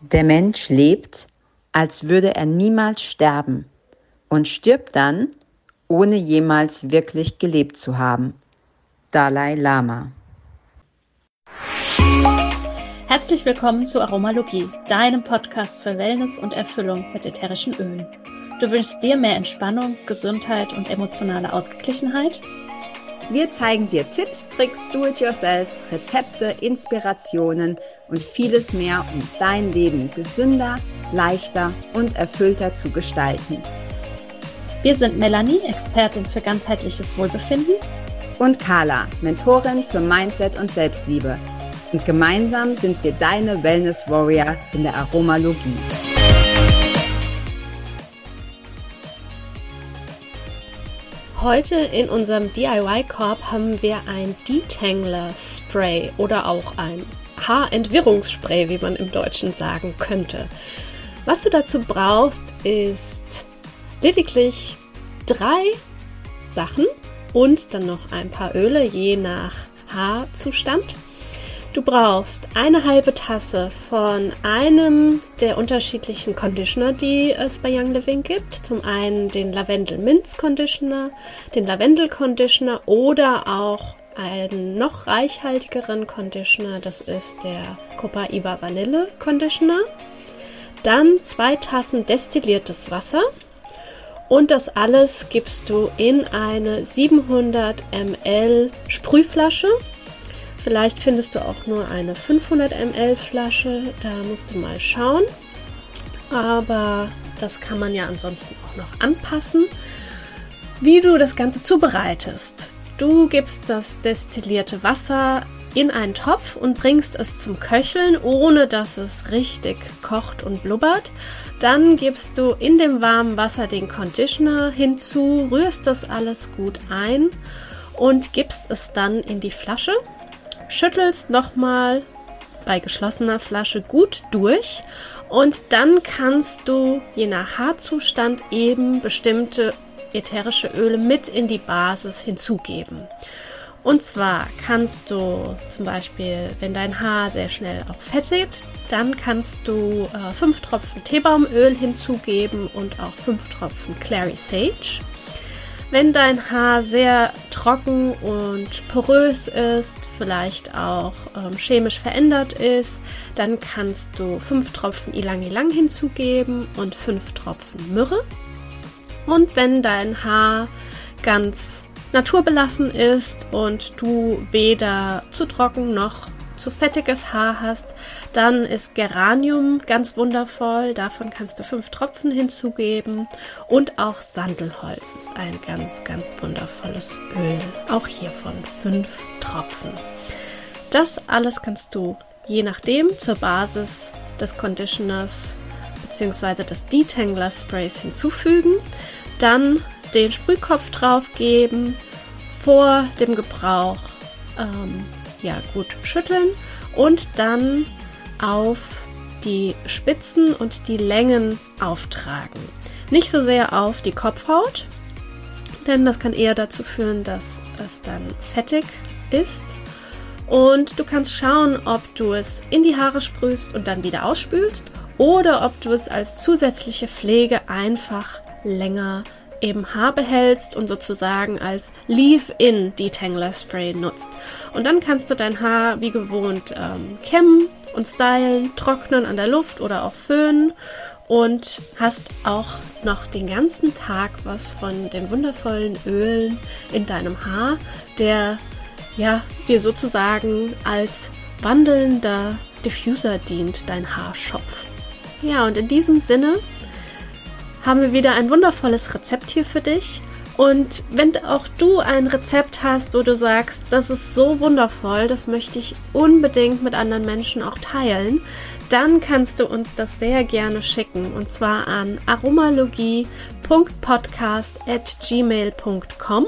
Der Mensch lebt, als würde er niemals sterben und stirbt dann, ohne jemals wirklich gelebt zu haben. Dalai Lama. Herzlich willkommen zu Aromalogie, deinem Podcast für Wellness und Erfüllung mit ätherischen Ölen. Du wünschst dir mehr Entspannung, Gesundheit und emotionale Ausgeglichenheit? Wir zeigen dir Tipps, Tricks, Do-it-yourselfs, Rezepte, Inspirationen und vieles mehr, um dein Leben gesünder, leichter und erfüllter zu gestalten. Wir sind Melanie, Expertin für ganzheitliches Wohlbefinden. Und Carla, Mentorin für Mindset und Selbstliebe. Und gemeinsam sind wir deine Wellness Warrior in der Aromalogie. Heute in unserem DIY-Korb haben wir ein Detangler-Spray oder auch ein Haarentwirrungsspray, wie man im Deutschen sagen könnte. Was du dazu brauchst, ist lediglich drei Sachen und dann noch ein paar Öle, je nach Haarzustand. Du brauchst eine halbe Tasse von einem der unterschiedlichen Conditioner, die es bei Young Living gibt. Zum einen den Lavendel Minz Conditioner, den Lavendel Conditioner oder auch einen noch reichhaltigeren Conditioner. Das ist der Copaiba Vanille Conditioner. Dann zwei Tassen destilliertes Wasser. Und das alles gibst du in eine 700 ml Sprühflasche Vielleicht findest du auch nur eine 500 ml Flasche, da musst du mal schauen. Aber das kann man ja ansonsten auch noch anpassen. Wie du das Ganze zubereitest. Du gibst das destillierte Wasser in einen Topf und bringst es zum Köcheln, ohne dass es richtig kocht und blubbert. Dann gibst du in dem warmen Wasser den Conditioner hinzu, rührst das alles gut ein und gibst es dann in die Flasche schüttelst nochmal bei geschlossener Flasche gut durch und dann kannst du je nach Haarzustand eben bestimmte ätherische Öle mit in die Basis hinzugeben. Und zwar kannst du zum Beispiel, wenn dein Haar sehr schnell auch fettigt, dann kannst du äh, 5 Tropfen Teebaumöl hinzugeben und auch 5 Tropfen Clary Sage. Wenn dein Haar sehr trocken und porös ist, vielleicht auch ähm, chemisch verändert ist, dann kannst du 5 Tropfen Ilang Ilang hinzugeben und 5 Tropfen Myrrhe. Und wenn dein Haar ganz naturbelassen ist und du weder zu trocken noch zu fettiges Haar hast, dann ist Geranium ganz wundervoll. Davon kannst du fünf Tropfen hinzugeben. Und auch Sandelholz ist ein ganz, ganz wundervolles Öl. Auch hiervon fünf Tropfen. Das alles kannst du je nachdem zur Basis des Conditioners bzw. des Detangler Sprays hinzufügen. Dann den Sprühkopf drauf geben. Vor dem Gebrauch ähm, ja gut schütteln und dann auf die Spitzen und die Längen auftragen. Nicht so sehr auf die Kopfhaut, denn das kann eher dazu führen, dass es dann fettig ist. Und du kannst schauen, ob du es in die Haare sprühst und dann wieder ausspülst oder ob du es als zusätzliche Pflege einfach länger eben Haar behältst und sozusagen als Leave-In Detangler Spray nutzt. Und dann kannst du dein Haar wie gewohnt ähm, kämmen und stylen, trocknen an der Luft oder auch föhnen und hast auch noch den ganzen Tag was von den wundervollen Ölen in deinem Haar, der ja dir sozusagen als wandelnder Diffuser dient, dein Haarschopf. Ja, und in diesem Sinne haben wir wieder ein wundervolles Rezept hier für dich. Und wenn auch du ein Rezept hast, wo du sagst, das ist so wundervoll, das möchte ich unbedingt mit anderen Menschen auch teilen, dann kannst du uns das sehr gerne schicken. Und zwar an aromalogie.podcast.gmail.com.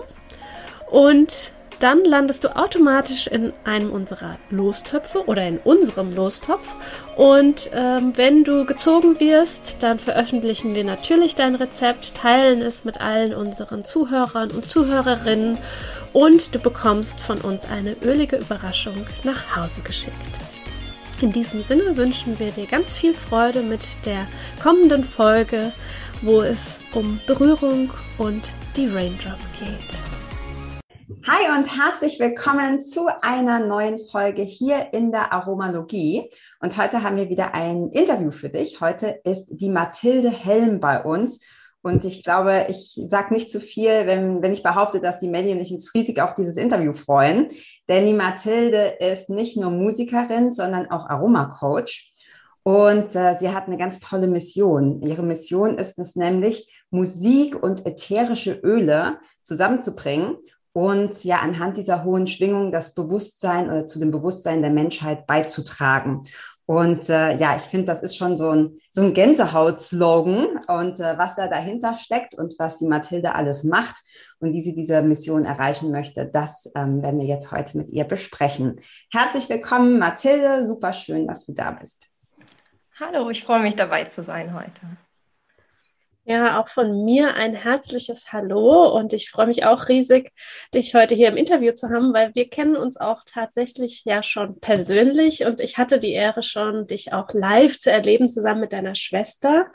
Und dann landest du automatisch in einem unserer Lostöpfe oder in unserem Lostopf. Und ähm, wenn du gezogen wirst, dann veröffentlichen wir natürlich dein Rezept, teilen es mit allen unseren Zuhörern und Zuhörerinnen und du bekommst von uns eine ölige Überraschung nach Hause geschickt. In diesem Sinne wünschen wir dir ganz viel Freude mit der kommenden Folge, wo es um Berührung und die Raindrop geht. Hi und herzlich willkommen zu einer neuen Folge hier in der Aromalogie. Und heute haben wir wieder ein Interview für dich. Heute ist die Mathilde Helm bei uns. Und ich glaube, ich sage nicht zu viel, wenn, wenn ich behaupte, dass die Medien sich riesig auf dieses Interview freuen. Denn die Mathilde ist nicht nur Musikerin, sondern auch Aromacoach. Und äh, sie hat eine ganz tolle Mission. Ihre Mission ist es nämlich, Musik und ätherische Öle zusammenzubringen und ja anhand dieser hohen Schwingung das Bewusstsein oder zu dem Bewusstsein der Menschheit beizutragen. Und äh, ja, ich finde, das ist schon so ein, so ein Gänsehaut-Slogan und äh, was da dahinter steckt und was die Mathilde alles macht und wie sie diese Mission erreichen möchte, das ähm, werden wir jetzt heute mit ihr besprechen. Herzlich willkommen, Mathilde. Super schön, dass du da bist. Hallo, ich freue mich dabei zu sein heute. Ja, auch von mir ein herzliches Hallo und ich freue mich auch riesig, dich heute hier im Interview zu haben, weil wir kennen uns auch tatsächlich ja schon persönlich und ich hatte die Ehre schon, dich auch live zu erleben, zusammen mit deiner Schwester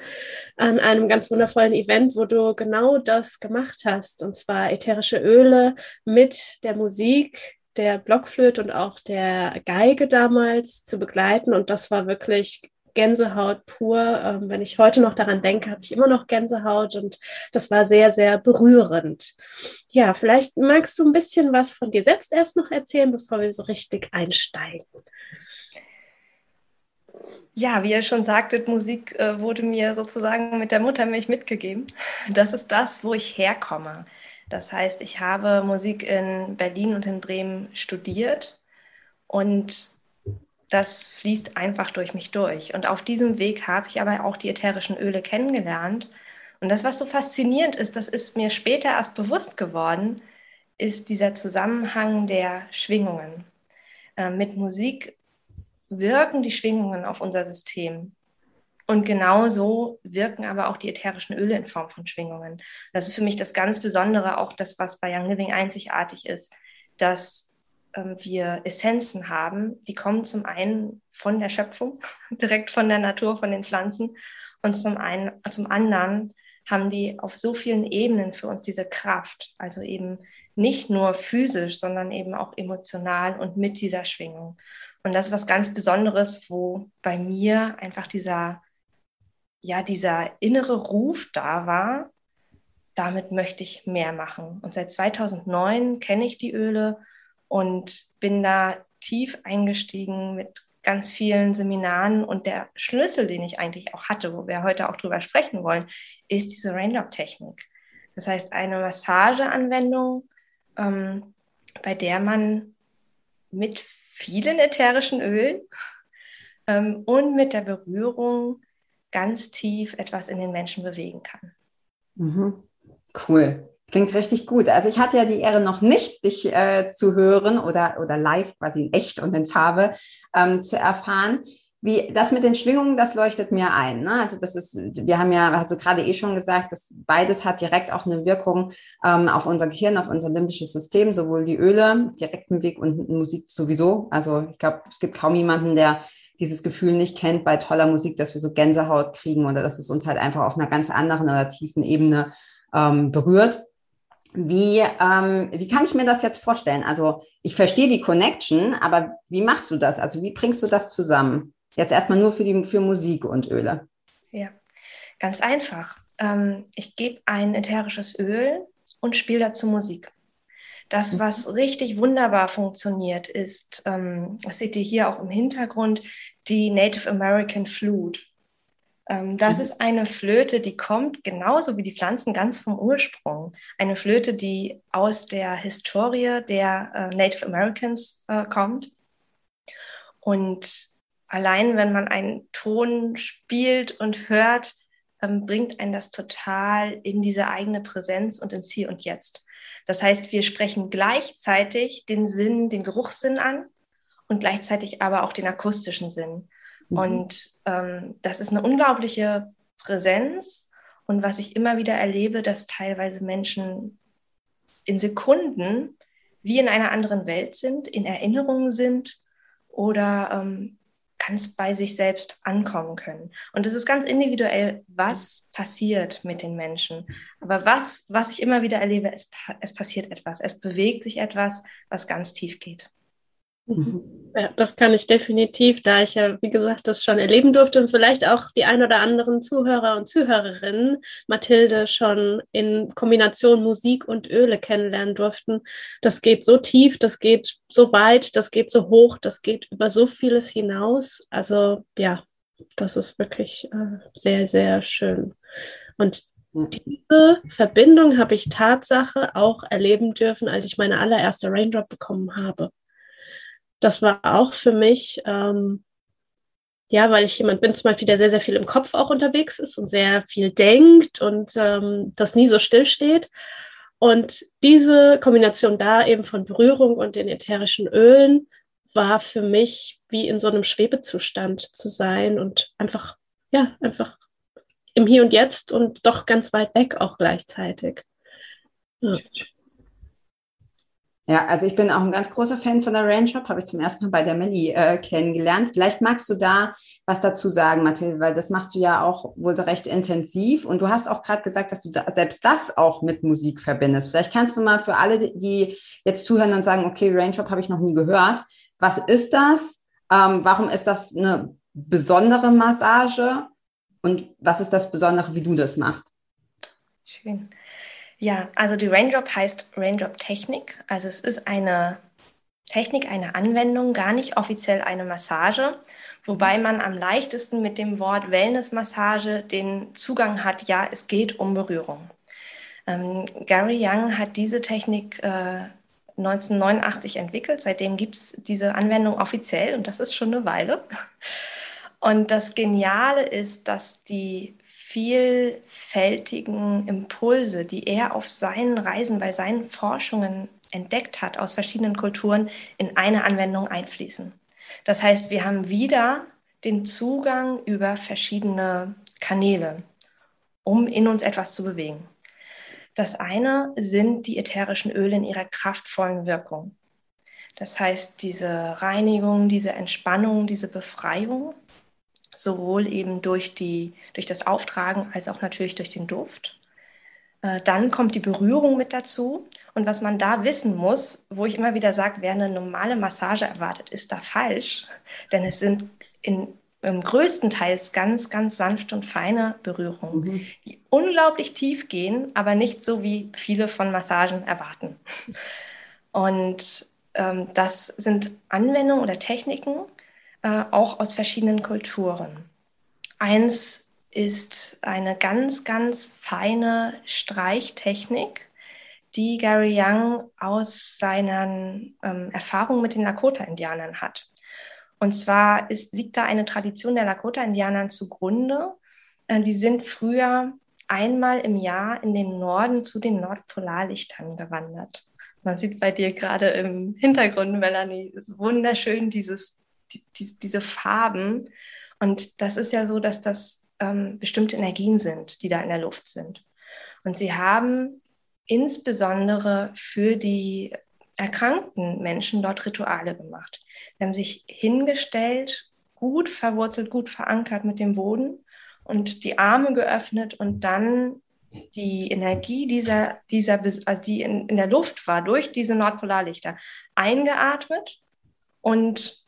an einem ganz wundervollen Event, wo du genau das gemacht hast und zwar ätherische Öle mit der Musik der Blockflöte und auch der Geige damals zu begleiten und das war wirklich Gänsehaut pur. Ähm, wenn ich heute noch daran denke, habe ich immer noch Gänsehaut und das war sehr, sehr berührend. Ja, vielleicht magst du ein bisschen was von dir selbst erst noch erzählen, bevor wir so richtig einsteigen. Ja, wie ihr schon sagtet, Musik äh, wurde mir sozusagen mit der Muttermilch mitgegeben. Das ist das, wo ich herkomme. Das heißt, ich habe Musik in Berlin und in Bremen studiert und das fließt einfach durch mich durch. Und auf diesem Weg habe ich aber auch die ätherischen Öle kennengelernt. Und das, was so faszinierend ist, das ist mir später erst bewusst geworden, ist dieser Zusammenhang der Schwingungen. Äh, mit Musik wirken die Schwingungen auf unser System. Und genauso wirken aber auch die ätherischen Öle in Form von Schwingungen. Das ist für mich das ganz Besondere, auch das, was bei Young Living einzigartig ist, dass ähm, wir Essenzen haben, die kommen zum einen von der Schöpfung, direkt von der Natur, von den Pflanzen und zum, einen, zum anderen haben die auf so vielen Ebenen für uns diese Kraft, also eben nicht nur physisch, sondern eben auch emotional und mit dieser Schwingung. Und das ist was ganz Besonderes, wo bei mir einfach dieser, ja, dieser innere Ruf da war, damit möchte ich mehr machen. Und seit 2009 kenne ich die Öle und bin da tief eingestiegen mit ganz vielen Seminaren und der Schlüssel, den ich eigentlich auch hatte, wo wir heute auch drüber sprechen wollen, ist diese Raindrop-Technik. Das heißt, eine Massageanwendung, ähm, bei der man mit vielen ätherischen Ölen ähm, und mit der Berührung ganz tief etwas in den Menschen bewegen kann. Mhm. Cool. Klingt richtig gut. Also ich hatte ja die Ehre noch nicht, dich äh, zu hören oder, oder live quasi in echt und in Farbe ähm, zu erfahren. Wie das mit den Schwingungen, das leuchtet mir ein. Ne? Also das ist, wir haben ja, hast du gerade eh schon gesagt, dass beides hat direkt auch eine Wirkung ähm, auf unser Gehirn, auf unser limbisches System, sowohl die Öle, direkten Weg und Musik sowieso. Also ich glaube, es gibt kaum jemanden, der dieses Gefühl nicht kennt bei toller Musik, dass wir so Gänsehaut kriegen oder dass es uns halt einfach auf einer ganz anderen oder tiefen Ebene ähm, berührt. Wie, ähm, wie kann ich mir das jetzt vorstellen? Also ich verstehe die Connection, aber wie machst du das? Also wie bringst du das zusammen? Jetzt erstmal nur für, die, für Musik und Öle. Ja, ganz einfach. Ähm, ich gebe ein ätherisches Öl und spiele dazu Musik. Das, mhm. was richtig wunderbar funktioniert, ist, ähm, das seht ihr hier auch im Hintergrund, die Native American Flute. Ähm, das mhm. ist eine Flöte, die kommt genauso wie die Pflanzen ganz vom Ursprung. Eine Flöte, die aus der Historie der äh, Native Americans äh, kommt. Und allein wenn man einen Ton spielt und hört, ähm, bringt einen das total in diese eigene Präsenz und ins Hier und Jetzt. Das heißt, wir sprechen gleichzeitig den Sinn, den Geruchssinn an und gleichzeitig aber auch den akustischen Sinn. Mhm. Und ähm, das ist eine unglaubliche Präsenz. Und was ich immer wieder erlebe, dass teilweise Menschen in Sekunden wie in einer anderen Welt sind, in Erinnerungen sind oder ähm, ganz bei sich selbst ankommen können. Und es ist ganz individuell, was passiert mit den Menschen. Aber was, was ich immer wieder erlebe, es, es passiert etwas. Es bewegt sich etwas, was ganz tief geht. Mhm. Ja, das kann ich definitiv, da ich ja, wie gesagt, das schon erleben durfte und vielleicht auch die ein oder anderen Zuhörer und Zuhörerinnen Mathilde schon in Kombination Musik und Öle kennenlernen durften. Das geht so tief, das geht so weit, das geht so hoch, das geht über so vieles hinaus. Also ja, das ist wirklich äh, sehr, sehr schön. Und diese Verbindung habe ich Tatsache auch erleben dürfen, als ich meine allererste Raindrop bekommen habe das war auch für mich, ähm, ja, weil ich jemand bin zum Beispiel, der sehr, sehr viel im Kopf auch unterwegs ist und sehr viel denkt und ähm, das nie so still steht. Und diese Kombination da eben von Berührung und den ätherischen Ölen war für mich wie in so einem Schwebezustand zu sein und einfach, ja, einfach im Hier und Jetzt und doch ganz weit weg auch gleichzeitig. Ja. Ja, also ich bin auch ein ganz großer Fan von der Rain Shop, habe ich zum ersten Mal bei der Melli äh, kennengelernt. Vielleicht magst du da was dazu sagen, Mathilde, weil das machst du ja auch wohl recht intensiv und du hast auch gerade gesagt, dass du da selbst das auch mit Musik verbindest. Vielleicht kannst du mal für alle, die jetzt zuhören und sagen, okay, Rain Shop habe ich noch nie gehört. Was ist das? Ähm, warum ist das eine besondere Massage? Und was ist das Besondere, wie du das machst? Schön. Ja, also die Raindrop heißt Raindrop Technik. Also es ist eine Technik, eine Anwendung, gar nicht offiziell eine Massage, wobei man am leichtesten mit dem Wort Wellness-Massage den Zugang hat, ja, es geht um Berührung. Ähm, Gary Young hat diese Technik äh, 1989 entwickelt. Seitdem gibt es diese Anwendung offiziell und das ist schon eine Weile. Und das Geniale ist, dass die vielfältigen Impulse, die er auf seinen Reisen, bei seinen Forschungen entdeckt hat, aus verschiedenen Kulturen, in eine Anwendung einfließen. Das heißt, wir haben wieder den Zugang über verschiedene Kanäle, um in uns etwas zu bewegen. Das eine sind die ätherischen Öle in ihrer kraftvollen Wirkung. Das heißt, diese Reinigung, diese Entspannung, diese Befreiung sowohl eben durch, die, durch das Auftragen als auch natürlich durch den Duft. Äh, dann kommt die Berührung mit dazu. Und was man da wissen muss, wo ich immer wieder sage, wer eine normale Massage erwartet, ist da falsch. Denn es sind in, im größten Teils ganz, ganz sanfte und feine Berührungen, mhm. die unglaublich tief gehen, aber nicht so, wie viele von Massagen erwarten. Und ähm, das sind Anwendungen oder Techniken, äh, auch aus verschiedenen Kulturen. Eins ist eine ganz, ganz feine Streichtechnik, die Gary Young aus seinen ähm, Erfahrungen mit den Lakota-Indianern hat. Und zwar ist, liegt da eine Tradition der Lakota-Indianern zugrunde. Äh, die sind früher einmal im Jahr in den Norden zu den Nordpolarlichtern gewandert. Man sieht bei dir gerade im Hintergrund, Melanie, ist wunderschön dieses die, diese Farben. Und das ist ja so, dass das ähm, bestimmte Energien sind, die da in der Luft sind. Und sie haben insbesondere für die erkrankten Menschen dort Rituale gemacht. Sie haben sich hingestellt, gut verwurzelt, gut verankert mit dem Boden und die Arme geöffnet und dann die Energie dieser, dieser also die in, in der Luft war, durch diese Nordpolarlichter eingeatmet und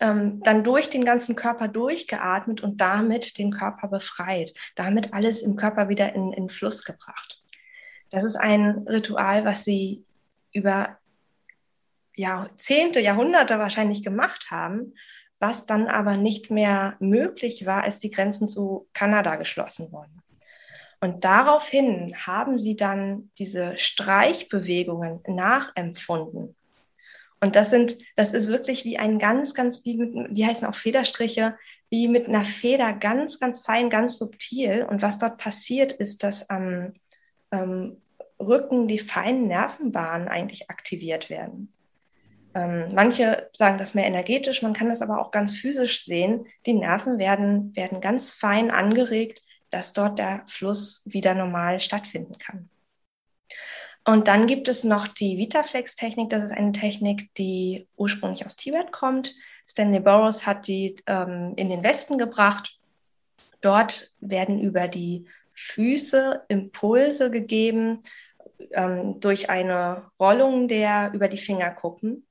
ähm, dann durch den ganzen Körper durchgeatmet und damit den Körper befreit, damit alles im Körper wieder in, in Fluss gebracht. Das ist ein Ritual, was sie über Jahrzehnte, Jahrhunderte wahrscheinlich gemacht haben, was dann aber nicht mehr möglich war, als die Grenzen zu Kanada geschlossen wurden. Und daraufhin haben sie dann diese Streichbewegungen nachempfunden und das sind, das ist wirklich wie ein ganz, ganz, wie mit, die heißen auch Federstriche, wie mit einer Feder ganz, ganz fein, ganz subtil. Und was dort passiert, ist, dass am ähm, Rücken die feinen Nervenbahnen eigentlich aktiviert werden. Ähm, manche sagen das mehr energetisch, man kann das aber auch ganz physisch sehen. Die Nerven werden, werden ganz fein angeregt, dass dort der Fluss wieder normal stattfinden kann. Und dann gibt es noch die Vitaflex-Technik. Das ist eine Technik, die ursprünglich aus Tibet kommt. Stanley Burroughs hat die ähm, in den Westen gebracht. Dort werden über die Füße Impulse gegeben ähm, durch eine Rollung der über die Fingerkuppen,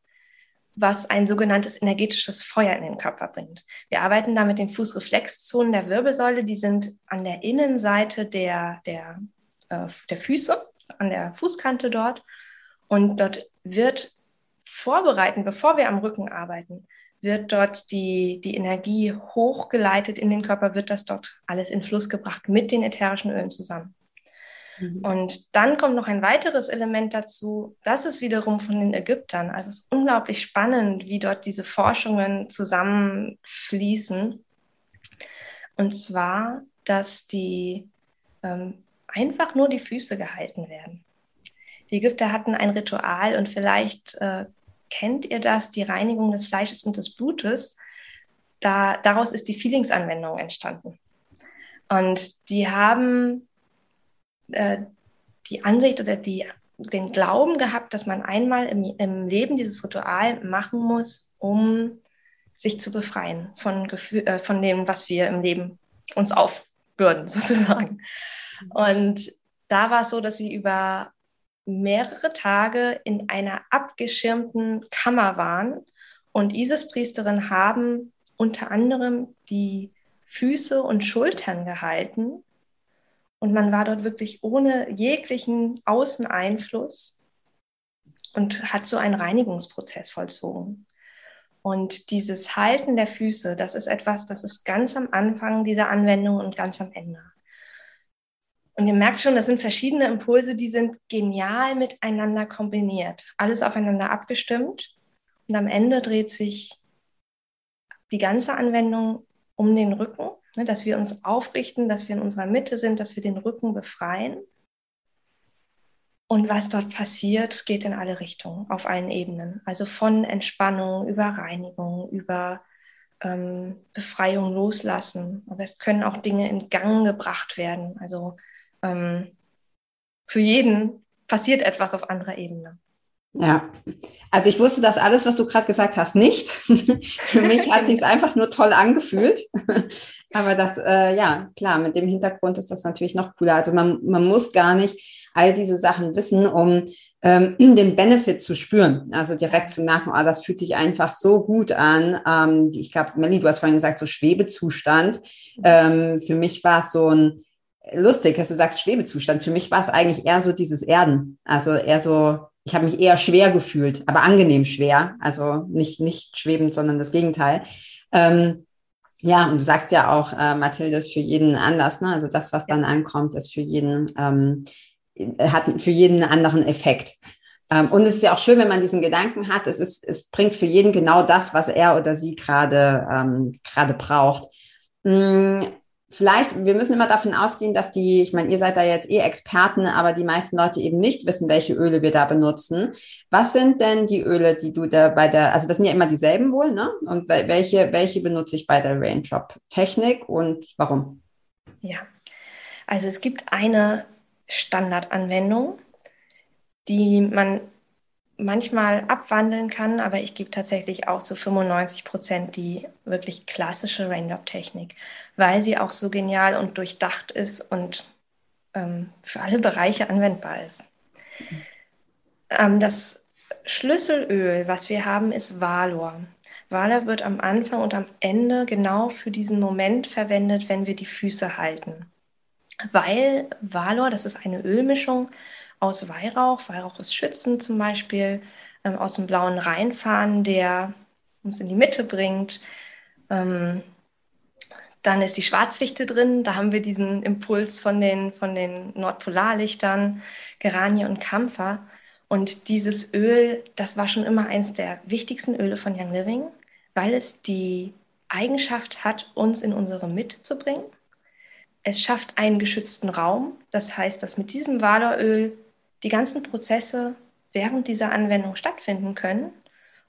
was ein sogenanntes energetisches Feuer in den Körper bringt. Wir arbeiten da mit den Fußreflexzonen der Wirbelsäule, die sind an der Innenseite der, der, äh, der Füße, an der Fußkante dort. Und dort wird vorbereiten, bevor wir am Rücken arbeiten, wird dort die, die Energie hochgeleitet in den Körper, wird das dort alles in Fluss gebracht mit den ätherischen Ölen zusammen. Mhm. Und dann kommt noch ein weiteres Element dazu, das ist wiederum von den Ägyptern. Also es ist unglaublich spannend, wie dort diese Forschungen zusammenfließen. Und zwar, dass die ähm, einfach nur die Füße gehalten werden. Die Ägypter hatten ein Ritual und vielleicht äh, kennt ihr das, die Reinigung des Fleisches und des Blutes. Da, daraus ist die Feelingsanwendung entstanden. Und die haben äh, die Ansicht oder die, den Glauben gehabt, dass man einmal im, im Leben dieses Ritual machen muss, um sich zu befreien von, Gefühl, äh, von dem, was wir im Leben uns aufbürden, sozusagen. Und da war es so, dass sie über mehrere Tage in einer abgeschirmten Kammer waren und Isis-Priesterinnen haben unter anderem die Füße und Schultern gehalten und man war dort wirklich ohne jeglichen Außeneinfluss und hat so einen Reinigungsprozess vollzogen. Und dieses Halten der Füße, das ist etwas, das ist ganz am Anfang dieser Anwendung und ganz am Ende. Und ihr merkt schon, das sind verschiedene Impulse, die sind genial miteinander kombiniert, alles aufeinander abgestimmt. Und am Ende dreht sich die ganze Anwendung um den Rücken, ne, dass wir uns aufrichten, dass wir in unserer Mitte sind, dass wir den Rücken befreien. Und was dort passiert, geht in alle Richtungen, auf allen Ebenen. Also von Entspannung über Reinigung, über ähm, Befreiung loslassen. Aber es können auch Dinge in Gang gebracht werden. Also ähm, für jeden passiert etwas auf anderer Ebene. Ja, also ich wusste das alles, was du gerade gesagt hast, nicht. Für mich hat sich einfach nur toll angefühlt. Aber das, äh, ja, klar, mit dem Hintergrund ist das natürlich noch cooler. Also man, man muss gar nicht all diese Sachen wissen, um ähm, den Benefit zu spüren. Also direkt zu merken, oh, das fühlt sich einfach so gut an. Ähm, ich glaube, Melly, du hast vorhin gesagt, so Schwebezustand. Ähm, für mich war es so ein lustig, dass du sagst Schwebezustand. Für mich war es eigentlich eher so dieses Erden. Also eher so, ich habe mich eher schwer gefühlt, aber angenehm schwer. Also nicht, nicht schwebend, sondern das Gegenteil. Ähm, ja, und du sagst ja auch, äh, Mathilde, ist für jeden anders. Ne? Also das, was dann ankommt, ist für jeden, ähm, hat für jeden einen anderen Effekt. Ähm, und es ist ja auch schön, wenn man diesen Gedanken hat, es, ist, es bringt für jeden genau das, was er oder sie gerade ähm, gerade braucht. Hm, vielleicht, wir müssen immer davon ausgehen, dass die, ich meine, ihr seid da jetzt eh Experten, aber die meisten Leute eben nicht wissen, welche Öle wir da benutzen. Was sind denn die Öle, die du da bei der, also das sind ja immer dieselben wohl, ne? Und welche, welche benutze ich bei der Raindrop-Technik und warum? Ja, also es gibt eine Standardanwendung, die man manchmal abwandeln kann, aber ich gebe tatsächlich auch zu 95 Prozent die wirklich klassische Raindrop-Technik, weil sie auch so genial und durchdacht ist und ähm, für alle Bereiche anwendbar ist. Ähm, das Schlüsselöl, was wir haben, ist Valor. Valor wird am Anfang und am Ende genau für diesen Moment verwendet, wenn wir die Füße halten. Weil Valor, das ist eine Ölmischung, aus Weihrauch. Weihrauch ist schützend zum Beispiel, ähm, aus dem blauen Rheinfahren, der uns in die Mitte bringt. Ähm, dann ist die Schwarzfichte drin. Da haben wir diesen Impuls von den, von den Nordpolarlichtern, Geranie und Kampfer. Und dieses Öl, das war schon immer eins der wichtigsten Öle von Young Living, weil es die Eigenschaft hat, uns in unsere Mitte zu bringen. Es schafft einen geschützten Raum. Das heißt, dass mit diesem Valoröl die ganzen Prozesse während dieser Anwendung stattfinden können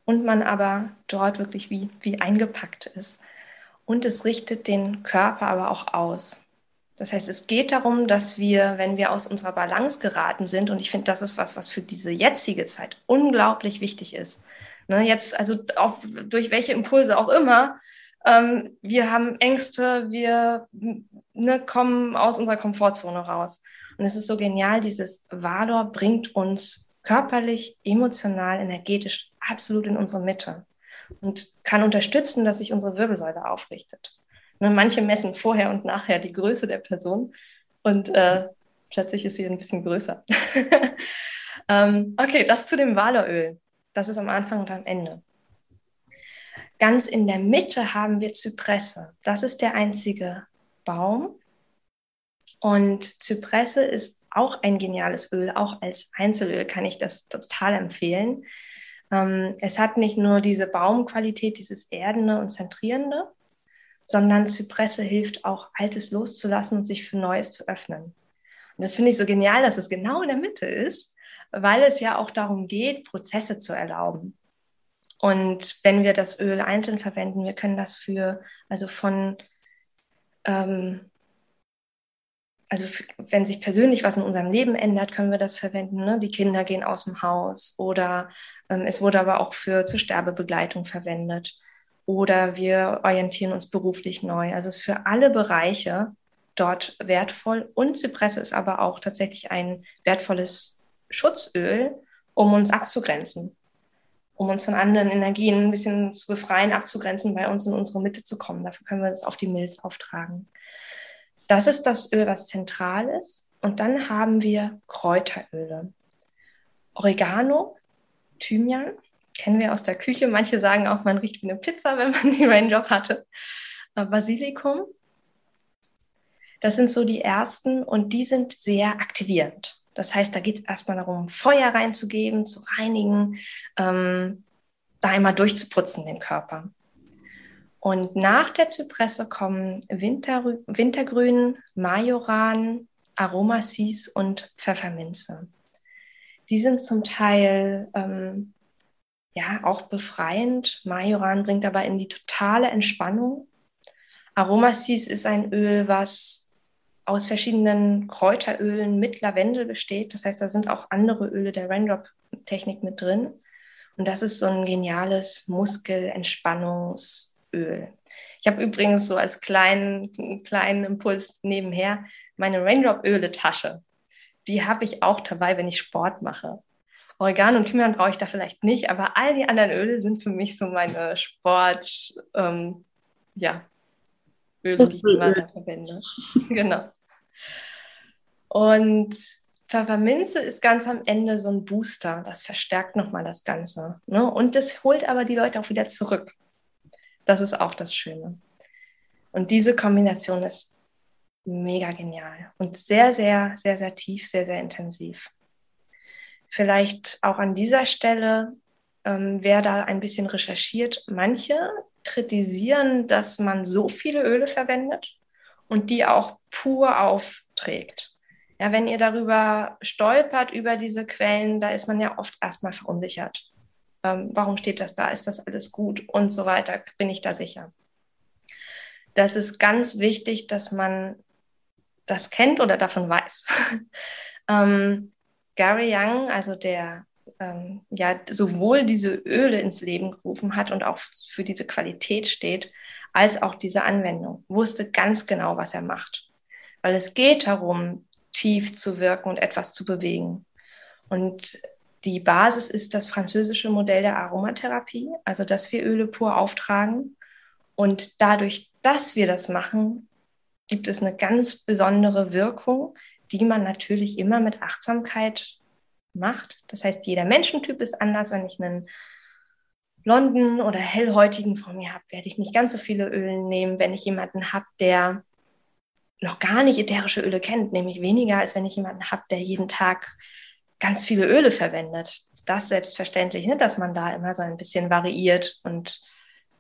und man aber dort wirklich wie, wie eingepackt ist. Und es richtet den Körper aber auch aus. Das heißt, es geht darum, dass wir, wenn wir aus unserer Balance geraten sind, und ich finde, das ist was, was für diese jetzige Zeit unglaublich wichtig ist, Ne, jetzt, also auch durch welche Impulse auch immer, ähm, wir haben Ängste, wir ne, kommen aus unserer Komfortzone raus. Und es ist so genial, dieses Valor bringt uns körperlich, emotional, energetisch absolut in unsere Mitte und kann unterstützen, dass sich unsere Wirbelsäule aufrichtet. Ne, manche messen vorher und nachher die Größe der Person und äh, plötzlich ist sie ein bisschen größer. ähm, okay, das zu dem Valoröl. Das ist am Anfang und am Ende. Ganz in der Mitte haben wir Zypresse. Das ist der einzige Baum. Und Zypresse ist auch ein geniales Öl. Auch als Einzelöl kann ich das total empfehlen. Ähm, es hat nicht nur diese Baumqualität, dieses Erdende und Zentrierende, sondern Zypresse hilft auch, Altes loszulassen und sich für Neues zu öffnen. Und das finde ich so genial, dass es genau in der Mitte ist, weil es ja auch darum geht, Prozesse zu erlauben. Und wenn wir das Öl einzeln verwenden, wir können das für, also von, ähm, also wenn sich persönlich was in unserem Leben ändert, können wir das verwenden. Ne? Die Kinder gehen aus dem Haus oder ähm, es wurde aber auch für zur Sterbebegleitung verwendet oder wir orientieren uns beruflich neu. Also es ist für alle Bereiche dort wertvoll und Zypresse ist aber auch tatsächlich ein wertvolles Schutzöl, um uns abzugrenzen um uns von anderen Energien ein bisschen zu befreien, abzugrenzen, bei uns in unsere Mitte zu kommen. Dafür können wir das auf die Milz auftragen. Das ist das Öl, was zentral ist. Und dann haben wir Kräuteröle. Oregano, Thymian, kennen wir aus der Küche. Manche sagen auch, man riecht wie eine Pizza, wenn man die Raindrop hatte. Äh, Basilikum. Das sind so die ersten und die sind sehr aktivierend. Das heißt, da geht es erstmal darum, Feuer reinzugeben, zu reinigen, ähm, da einmal durchzuputzen, den Körper. Und nach der Zypresse kommen Winter, Wintergrün, Majoran, Aromasis und Pfefferminze. Die sind zum Teil ähm, ja auch befreiend. Majoran bringt aber in die totale Entspannung. Aromasis ist ein Öl, was aus verschiedenen Kräuterölen mit Lavendel besteht. Das heißt, da sind auch andere Öle der Raindrop-Technik mit drin. Und das ist so ein geniales Muskelentspannungsöl. Ich habe übrigens so als kleinen, kleinen Impuls nebenher meine Raindrop-Öle-Tasche. Die habe ich auch dabei, wenn ich Sport mache. Oregano und Thymian brauche ich da vielleicht nicht, aber all die anderen Öle sind für mich so meine Sport, ähm, ja, Öle, die ich immer verwende. genau. Und Pfefferminze ist ganz am Ende so ein Booster, das verstärkt nochmal das Ganze. Ne? Und das holt aber die Leute auch wieder zurück. Das ist auch das Schöne. Und diese Kombination ist mega genial und sehr, sehr, sehr, sehr tief, sehr, sehr intensiv. Vielleicht auch an dieser Stelle, ähm, wer da ein bisschen recherchiert, manche kritisieren, dass man so viele Öle verwendet und die auch pur aufträgt. Ja, wenn ihr darüber stolpert, über diese Quellen, da ist man ja oft erstmal verunsichert. Ähm, warum steht das da? Ist das alles gut? Und so weiter. Bin ich da sicher? Das ist ganz wichtig, dass man das kennt oder davon weiß. ähm, Gary Young, also der ähm, ja sowohl diese Öle ins Leben gerufen hat und auch für diese Qualität steht, als auch diese Anwendung, wusste ganz genau, was er macht. Weil es geht darum, tief zu wirken und etwas zu bewegen. Und die Basis ist das französische Modell der Aromatherapie, also dass wir Öle pur auftragen. Und dadurch, dass wir das machen, gibt es eine ganz besondere Wirkung, die man natürlich immer mit Achtsamkeit macht. Das heißt, jeder Menschentyp ist anders. Wenn ich einen blonden oder hellhäutigen vor mir habe, werde ich nicht ganz so viele Öle nehmen. Wenn ich jemanden habe, der noch gar nicht ätherische Öle kennt, nämlich weniger, als wenn ich jemanden habe, der jeden Tag ganz viele Öle verwendet. Das selbstverständlich, ne, dass man da immer so ein bisschen variiert und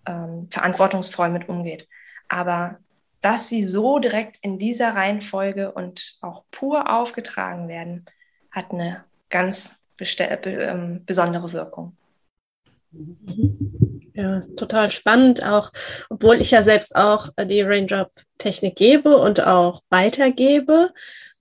ähm, verantwortungsvoll mit umgeht. Aber dass sie so direkt in dieser Reihenfolge und auch pur aufgetragen werden, hat eine ganz ähm, besondere Wirkung. Ja, ist total spannend, auch obwohl ich ja selbst auch die Raindrop-Technik gebe und auch weitergebe,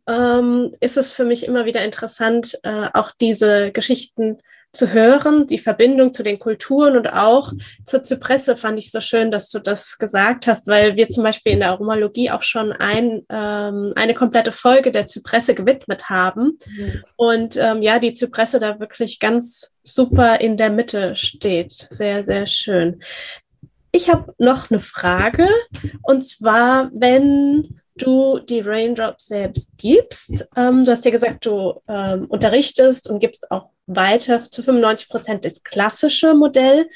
ähm, ist es für mich immer wieder interessant, äh, auch diese Geschichten zu hören, die Verbindung zu den Kulturen und auch zur Zypresse fand ich so schön, dass du das gesagt hast, weil wir zum Beispiel in der Aromalogie auch schon ein, ähm, eine komplette Folge der Zypresse gewidmet haben. Mhm. Und ähm, ja, die Zypresse da wirklich ganz super in der Mitte steht. Sehr, sehr schön. Ich habe noch eine Frage und zwar, wenn du die Raindrops selbst gibst. Ähm, du hast ja gesagt, du ähm, unterrichtest und gibst auch weiter zu 95 Prozent das klassische Modell.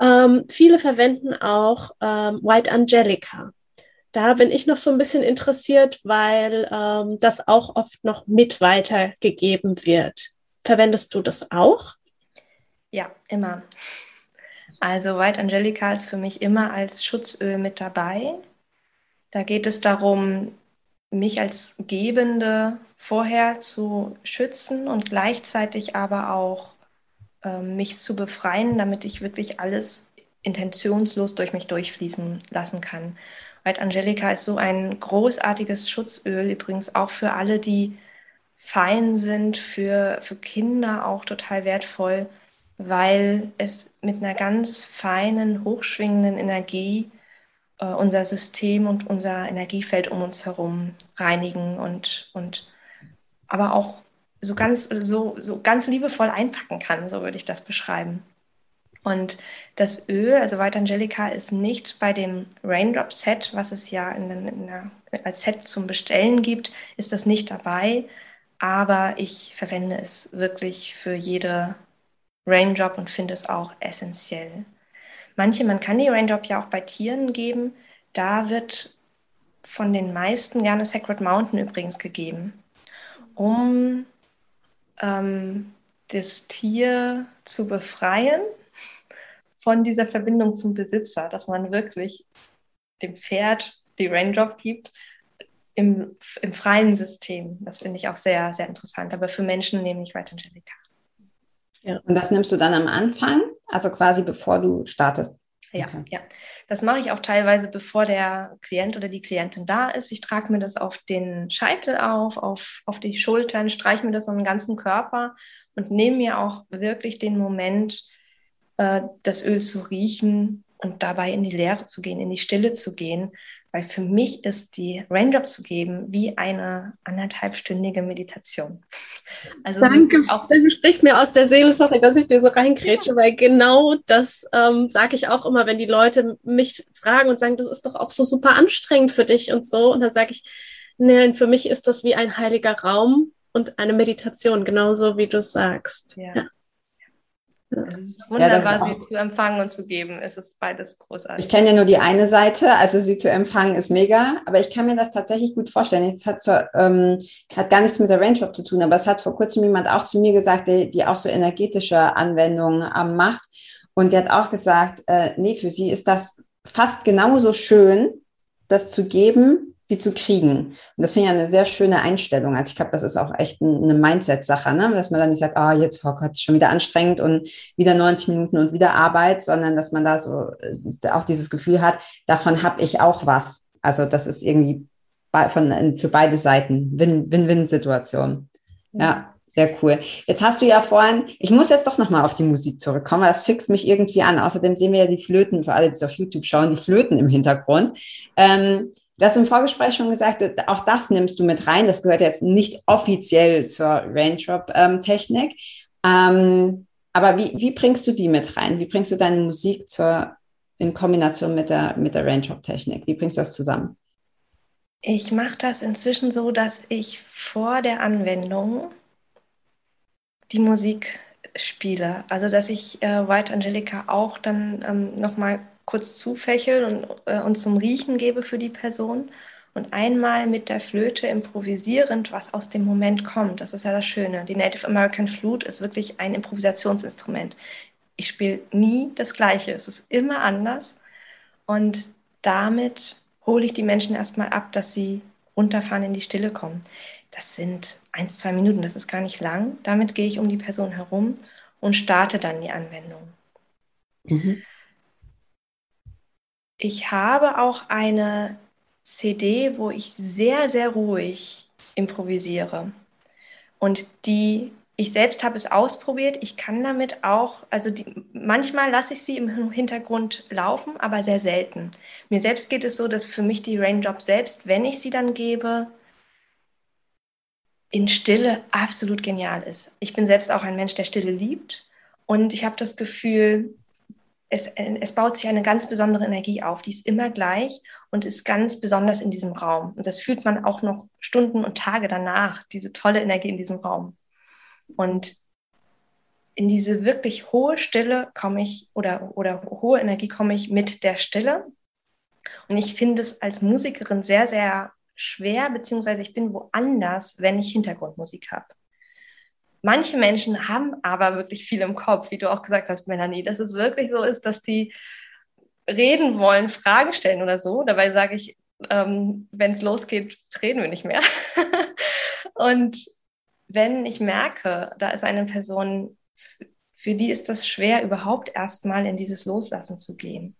Ähm, viele verwenden auch ähm, White Angelica. Da bin ich noch so ein bisschen interessiert, weil ähm, das auch oft noch mit weitergegeben wird. Verwendest du das auch? Ja, immer. Also White Angelica ist für mich immer als Schutzöl mit dabei. Da geht es darum, mich als Gebende vorher zu schützen und gleichzeitig aber auch äh, mich zu befreien, damit ich wirklich alles intentionslos durch mich durchfließen lassen kann. White Angelica ist so ein großartiges Schutzöl, übrigens auch für alle, die fein sind, für, für Kinder auch total wertvoll, weil es mit einer ganz feinen, hochschwingenden Energie unser System und unser Energiefeld um uns herum reinigen und, und aber auch so ganz, so, so ganz liebevoll einpacken kann, so würde ich das beschreiben. Und das Öl, also White Angelica, ist nicht bei dem Raindrop Set, was es ja in, in der, als Set zum Bestellen gibt, ist das nicht dabei. Aber ich verwende es wirklich für jede Raindrop und finde es auch essentiell. Manche, man kann die Raindrop ja auch bei Tieren geben. Da wird von den meisten gerne Sacred Mountain übrigens gegeben, um ähm, das Tier zu befreien von dieser Verbindung zum Besitzer, dass man wirklich dem Pferd die Raindrop gibt im, im freien System. Das finde ich auch sehr, sehr interessant. Aber für Menschen nehme ich White Angelica. Ja. Und das nimmst du dann am Anfang? Also quasi bevor du startest. Ja, okay. ja. Das mache ich auch teilweise, bevor der Klient oder die Klientin da ist. Ich trage mir das auf den Scheitel auf, auf, auf die Schultern, streiche mir das um den ganzen Körper und nehme mir auch wirklich den Moment, äh, das Öl zu riechen und dabei in die Leere zu gehen, in die Stille zu gehen, weil für mich ist die Raindrops zu geben wie eine anderthalbstündige Meditation. Also Danke, auch du sprichst mir aus der Seele, sorry, dass ich dir so reingrätsche, ja. weil genau das ähm, sage ich auch immer, wenn die Leute mich fragen und sagen, das ist doch auch so super anstrengend für dich und so. Und dann sage ich, nein, für mich ist das wie ein heiliger Raum und eine Meditation, genauso wie du sagst. Ja. ja. Es ist wunderbar, ja, sie zu empfangen und zu geben. Es ist beides großartig. Ich kenne ja nur die eine Seite, also sie zu empfangen ist mega, aber ich kann mir das tatsächlich gut vorstellen. Es hat, zwar, ähm, hat gar nichts mit der Range zu tun, aber es hat vor kurzem jemand auch zu mir gesagt, die, die auch so energetische Anwendungen ähm, macht. Und der hat auch gesagt, äh, nee, für sie ist das fast genauso schön, das zu geben, wie zu kriegen. Und das finde ich eine sehr schöne Einstellung. Also ich glaube, das ist auch echt eine Mindset-Sache, ne? dass man dann nicht sagt, ah, oh, jetzt, oh Gott, schon wieder anstrengend und wieder 90 Minuten und wieder Arbeit, sondern dass man da so äh, auch dieses Gefühl hat, davon habe ich auch was. Also das ist irgendwie von, für beide Seiten Win-Win-Win-Situation. Ja. Sehr cool. Jetzt hast du ja vorhin, ich muss jetzt doch nochmal auf die Musik zurückkommen, weil das fixt mich irgendwie an. Außerdem sehen wir ja die Flöten, für alle, die es auf YouTube schauen, die Flöten im Hintergrund. Ähm, Du hast im Vorgespräch schon gesagt, auch das nimmst du mit rein. Das gehört jetzt nicht offiziell zur Raindrop-Technik. Ähm, aber wie, wie bringst du die mit rein? Wie bringst du deine Musik zur, in Kombination mit der, mit der Raindrop-Technik? Wie bringst du das zusammen? Ich mache das inzwischen so, dass ich vor der Anwendung die Musik spiele. Also dass ich äh, White Angelica auch dann ähm, nochmal kurz zufächeln und, äh, und zum Riechen gebe für die Person und einmal mit der Flöte improvisierend, was aus dem Moment kommt. Das ist ja das Schöne. Die Native American Flute ist wirklich ein Improvisationsinstrument. Ich spiele nie das Gleiche. Es ist immer anders. Und damit hole ich die Menschen erstmal ab, dass sie runterfahren, in die Stille kommen. Das sind ein, zwei Minuten, das ist gar nicht lang. Damit gehe ich um die Person herum und starte dann die Anwendung. Mhm. Ich habe auch eine CD, wo ich sehr, sehr ruhig improvisiere. Und die ich selbst habe es ausprobiert. Ich kann damit auch, also die, manchmal lasse ich sie im Hintergrund laufen, aber sehr selten. Mir selbst geht es so, dass für mich die Raindrop selbst, wenn ich sie dann gebe, in Stille absolut genial ist. Ich bin selbst auch ein Mensch, der Stille liebt. Und ich habe das Gefühl, es, es baut sich eine ganz besondere Energie auf. Die ist immer gleich und ist ganz besonders in diesem Raum. Und das fühlt man auch noch Stunden und Tage danach, diese tolle Energie in diesem Raum. Und in diese wirklich hohe Stille komme ich oder, oder hohe Energie komme ich mit der Stille. Und ich finde es als Musikerin sehr, sehr schwer, beziehungsweise ich bin woanders, wenn ich Hintergrundmusik habe. Manche Menschen haben aber wirklich viel im Kopf, wie du auch gesagt hast, Melanie, dass es wirklich so ist, dass die reden wollen, Fragen stellen oder so. Dabei sage ich, ähm, wenn es losgeht, reden wir nicht mehr. und wenn ich merke, da ist eine Person, für die ist das schwer, überhaupt erstmal in dieses Loslassen zu gehen,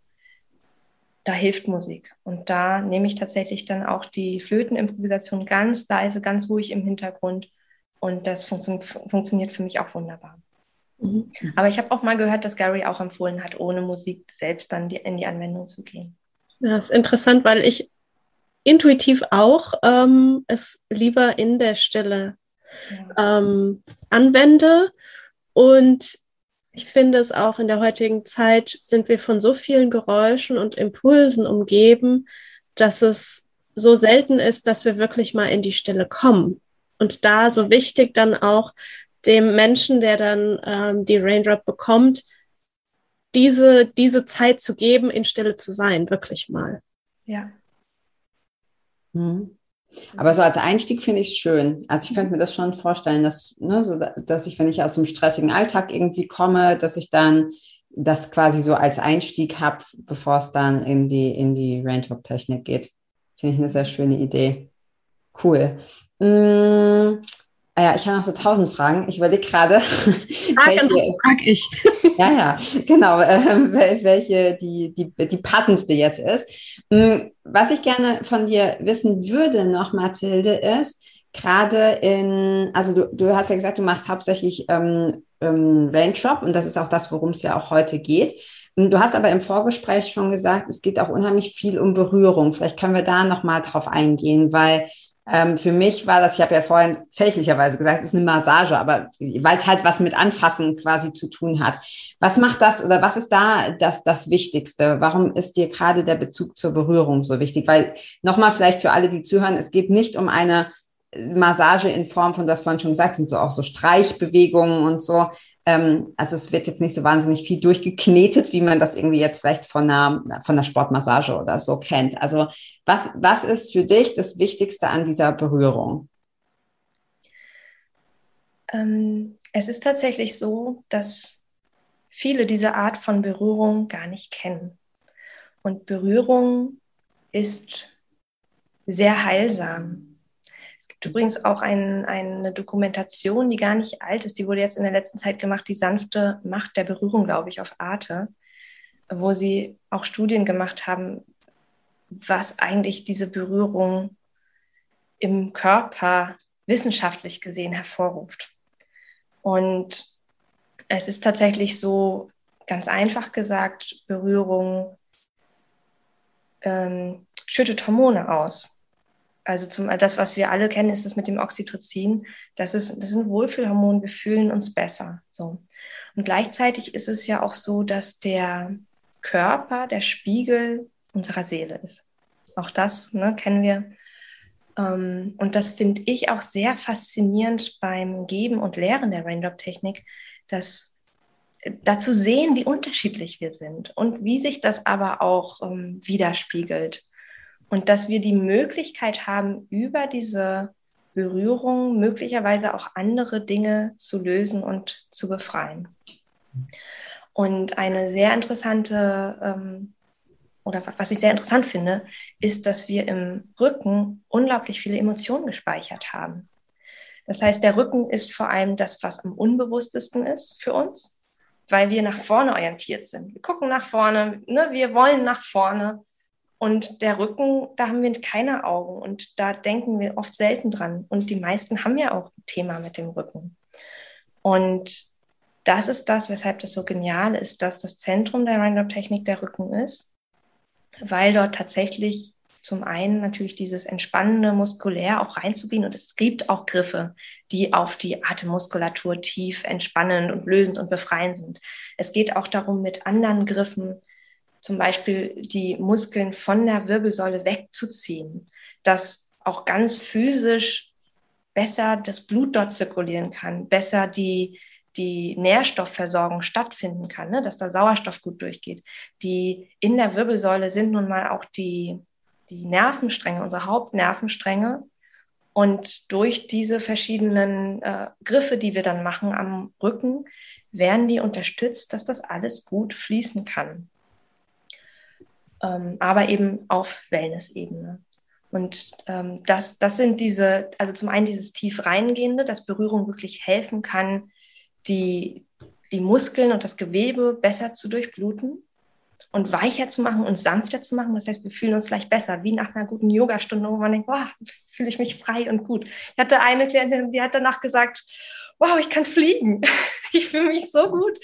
da hilft Musik. Und da nehme ich tatsächlich dann auch die Flötenimprovisation ganz leise, ganz ruhig im Hintergrund. Und das funktio funktioniert für mich auch wunderbar. Mhm. Aber ich habe auch mal gehört, dass Gary auch empfohlen hat, ohne Musik selbst dann die, in die Anwendung zu gehen. Ja, ist interessant, weil ich intuitiv auch ähm, es lieber in der Stille ja. ähm, anwende. Und ich finde es auch in der heutigen Zeit sind wir von so vielen Geräuschen und Impulsen umgeben, dass es so selten ist, dass wir wirklich mal in die Stille kommen. Und da so wichtig dann auch dem Menschen, der dann ähm, die Raindrop bekommt, diese, diese Zeit zu geben, in Stille zu sein, wirklich mal. Ja. Mhm. Aber so als Einstieg finde ich es schön. Also ich könnte mir das schon vorstellen, dass, ne, so, dass ich, wenn ich aus dem stressigen Alltag irgendwie komme, dass ich dann das quasi so als Einstieg habe, bevor es dann in die, in die Raindrop-Technik geht. Finde ich eine sehr schöne Idee. Cool. Mmh. Ah ja, ich habe noch so tausend Fragen. Ich überlege gerade, welche, frag ich. ja, ja, genau, äh, welche die, die, die passendste jetzt ist. Hm, was ich gerne von dir wissen würde noch, Mathilde, ist, gerade in, also du, du hast ja gesagt, du machst hauptsächlich ähm, ähm, Raindrop und das ist auch das, worum es ja auch heute geht. Hm, du hast aber im Vorgespräch schon gesagt, es geht auch unheimlich viel um Berührung. Vielleicht können wir da nochmal drauf eingehen, weil ähm, für mich war das, ich habe ja vorhin fälschlicherweise gesagt, es ist eine Massage, aber weil es halt was mit Anfassen quasi zu tun hat. Was macht das oder was ist da das, das Wichtigste? Warum ist dir gerade der Bezug zur Berührung so wichtig? Weil nochmal vielleicht für alle, die zuhören, es geht nicht um eine Massage in Form von, was vorhin schon gesagt, sind so auch so Streichbewegungen und so. Ähm, also es wird jetzt nicht so wahnsinnig viel durchgeknetet, wie man das irgendwie jetzt vielleicht von einer, von einer Sportmassage oder so kennt. Also was, was ist für dich das Wichtigste an dieser Berührung? Ähm, es ist tatsächlich so, dass viele diese Art von Berührung gar nicht kennen. Und Berührung ist sehr heilsam gibt übrigens auch ein, eine Dokumentation, die gar nicht alt ist. Die wurde jetzt in der letzten Zeit gemacht, die sanfte Macht der Berührung, glaube ich, auf Arte, wo sie auch Studien gemacht haben, was eigentlich diese Berührung im Körper wissenschaftlich gesehen hervorruft. Und es ist tatsächlich so, ganz einfach gesagt, Berührung ähm, schüttet Hormone aus. Also zum, das, was wir alle kennen, ist das mit dem Oxytocin. Das ist, das sind Wohlfühlhormone. Wir fühlen uns besser. So. Und gleichzeitig ist es ja auch so, dass der Körper der Spiegel unserer Seele ist. Auch das ne, kennen wir. Ähm, und das finde ich auch sehr faszinierend beim Geben und Lehren der Raindrop-Technik, dass äh, dazu sehen, wie unterschiedlich wir sind und wie sich das aber auch ähm, widerspiegelt. Und dass wir die Möglichkeit haben, über diese Berührung möglicherweise auch andere Dinge zu lösen und zu befreien. Und eine sehr interessante, ähm, oder was ich sehr interessant finde, ist, dass wir im Rücken unglaublich viele Emotionen gespeichert haben. Das heißt, der Rücken ist vor allem das, was am unbewusstesten ist für uns, weil wir nach vorne orientiert sind. Wir gucken nach vorne, ne? wir wollen nach vorne und der Rücken, da haben wir keine Augen und da denken wir oft selten dran. Und die meisten haben ja auch ein Thema mit dem Rücken. Und das ist das, weshalb das so genial ist, dass das Zentrum der Raindrop-Technik der Rücken ist, weil dort tatsächlich zum einen natürlich dieses entspannende muskulär auch reinzubiegen und es gibt auch Griffe, die auf die Atemmuskulatur tief entspannend und lösend und befreiend sind. Es geht auch darum, mit anderen Griffen zum Beispiel die Muskeln von der Wirbelsäule wegzuziehen, dass auch ganz physisch besser das Blut dort zirkulieren kann, besser die, die Nährstoffversorgung stattfinden kann, ne? dass da Sauerstoff gut durchgeht. Die in der Wirbelsäule sind nun mal auch die die Nervenstränge, unsere Hauptnervenstränge. Und durch diese verschiedenen äh, Griffe, die wir dann machen am Rücken, werden die unterstützt, dass das alles gut fließen kann. Ähm, aber eben auf Wellness-Ebene. Und ähm, das, das sind diese, also zum einen dieses tief reingehende, dass Berührung wirklich helfen kann, die, die Muskeln und das Gewebe besser zu durchbluten und weicher zu machen und sanfter zu machen. Das heißt, wir fühlen uns gleich besser, wie nach einer guten Yogastunde, wo man denkt, wow, fühle ich mich frei und gut. Ich hatte eine Klientin, die hat danach gesagt, wow, ich kann fliegen. ich fühle mich so gut.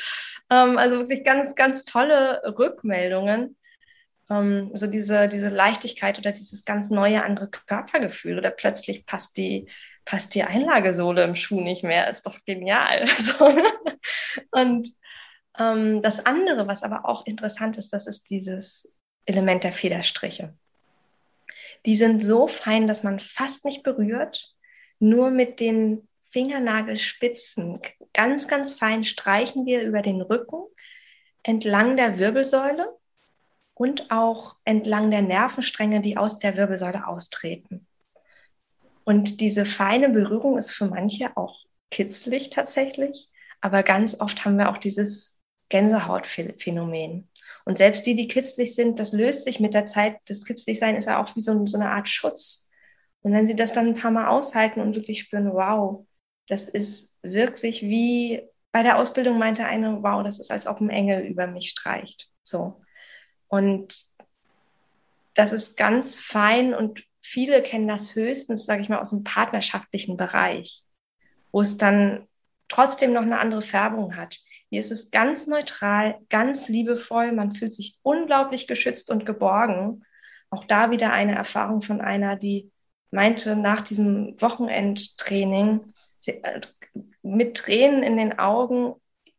Ähm, also wirklich ganz, ganz tolle Rückmeldungen. Ähm, so diese, diese Leichtigkeit oder dieses ganz neue andere Körpergefühl oder plötzlich passt die, passt die Einlagesohle im Schuh nicht mehr. Ist doch genial. So? Und ähm, das andere, was aber auch interessant ist, das ist dieses Element der Federstriche. Die sind so fein, dass man fast nicht berührt, nur mit den Fingernagelspitzen ganz, ganz fein streichen wir über den Rücken entlang der Wirbelsäule und auch entlang der Nervenstränge, die aus der Wirbelsäule austreten. Und diese feine Berührung ist für manche auch kitzlig tatsächlich, aber ganz oft haben wir auch dieses Gänsehautphänomen. Und selbst die, die kitzlig sind, das löst sich mit der Zeit. Das Kitzligsein ist ja auch wie so, so eine Art Schutz. Und wenn sie das dann ein paar Mal aushalten und wirklich spüren, wow, das ist wirklich wie bei der Ausbildung meinte eine, wow, das ist, als ob ein Engel über mich streicht. So. Und das ist ganz fein und viele kennen das höchstens, sage ich mal, aus dem partnerschaftlichen Bereich, wo es dann trotzdem noch eine andere Färbung hat. Hier ist es ganz neutral, ganz liebevoll. Man fühlt sich unglaublich geschützt und geborgen. Auch da wieder eine Erfahrung von einer, die meinte nach diesem Wochenendtraining äh, mit Tränen in den Augen,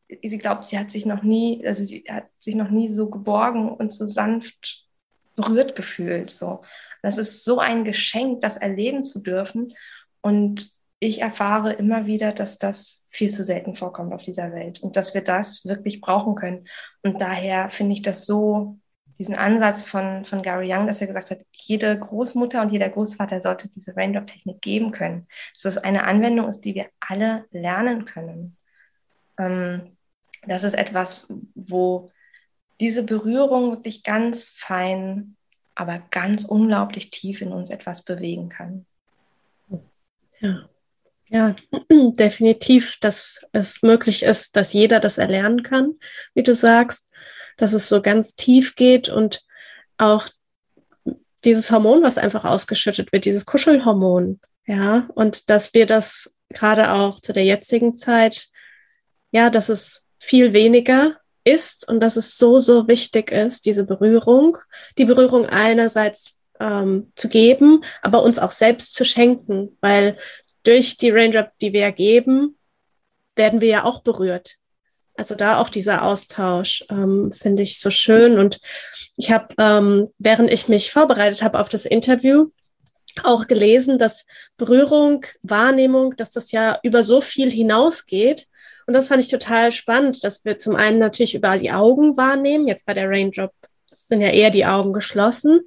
sie glaubt, sie hat sich noch nie, also sie hat sich noch nie so geborgen und so sanft berührt gefühlt. So, das ist so ein Geschenk, das erleben zu dürfen. Und ich erfahre immer wieder, dass das viel zu selten vorkommt auf dieser Welt und dass wir das wirklich brauchen können. Und daher finde ich das so, diesen Ansatz von, von Gary Young, dass er gesagt hat, jede Großmutter und jeder Großvater sollte diese Raindrop-Technik geben können. Dass es eine Anwendung ist, die wir alle lernen können. Ähm, das ist etwas, wo diese Berührung wirklich ganz fein, aber ganz unglaublich tief in uns etwas bewegen kann. Ja. Ja, definitiv, dass es möglich ist, dass jeder das erlernen kann, wie du sagst, dass es so ganz tief geht und auch dieses Hormon, was einfach ausgeschüttet wird, dieses Kuschelhormon, ja, und dass wir das gerade auch zu der jetzigen Zeit, ja, dass es viel weniger ist und dass es so, so wichtig ist, diese Berührung, die Berührung einerseits ähm, zu geben, aber uns auch selbst zu schenken, weil durch die Raindrop, die wir geben, werden wir ja auch berührt. Also da auch dieser Austausch ähm, finde ich so schön. Und ich habe, ähm, während ich mich vorbereitet habe auf das Interview, auch gelesen, dass Berührung, Wahrnehmung, dass das ja über so viel hinausgeht. Und das fand ich total spannend, dass wir zum einen natürlich über die Augen wahrnehmen. Jetzt bei der Raindrop sind ja eher die Augen geschlossen.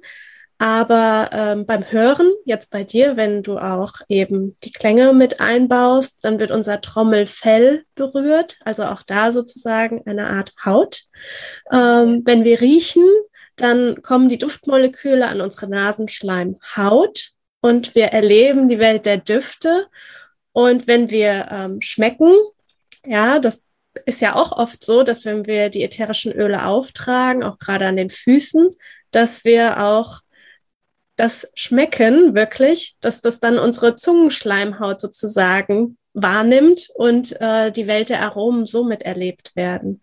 Aber ähm, beim Hören, jetzt bei dir, wenn du auch eben die Klänge mit einbaust, dann wird unser Trommelfell berührt, also auch da sozusagen eine Art Haut. Ähm, wenn wir riechen, dann kommen die Duftmoleküle an unsere Nasenschleimhaut und wir erleben die Welt der Düfte. Und wenn wir ähm, schmecken, ja, das ist ja auch oft so, dass wenn wir die ätherischen Öle auftragen, auch gerade an den Füßen, dass wir auch das Schmecken wirklich, dass das dann unsere Zungenschleimhaut sozusagen wahrnimmt und äh, die Welt der Aromen somit erlebt werden.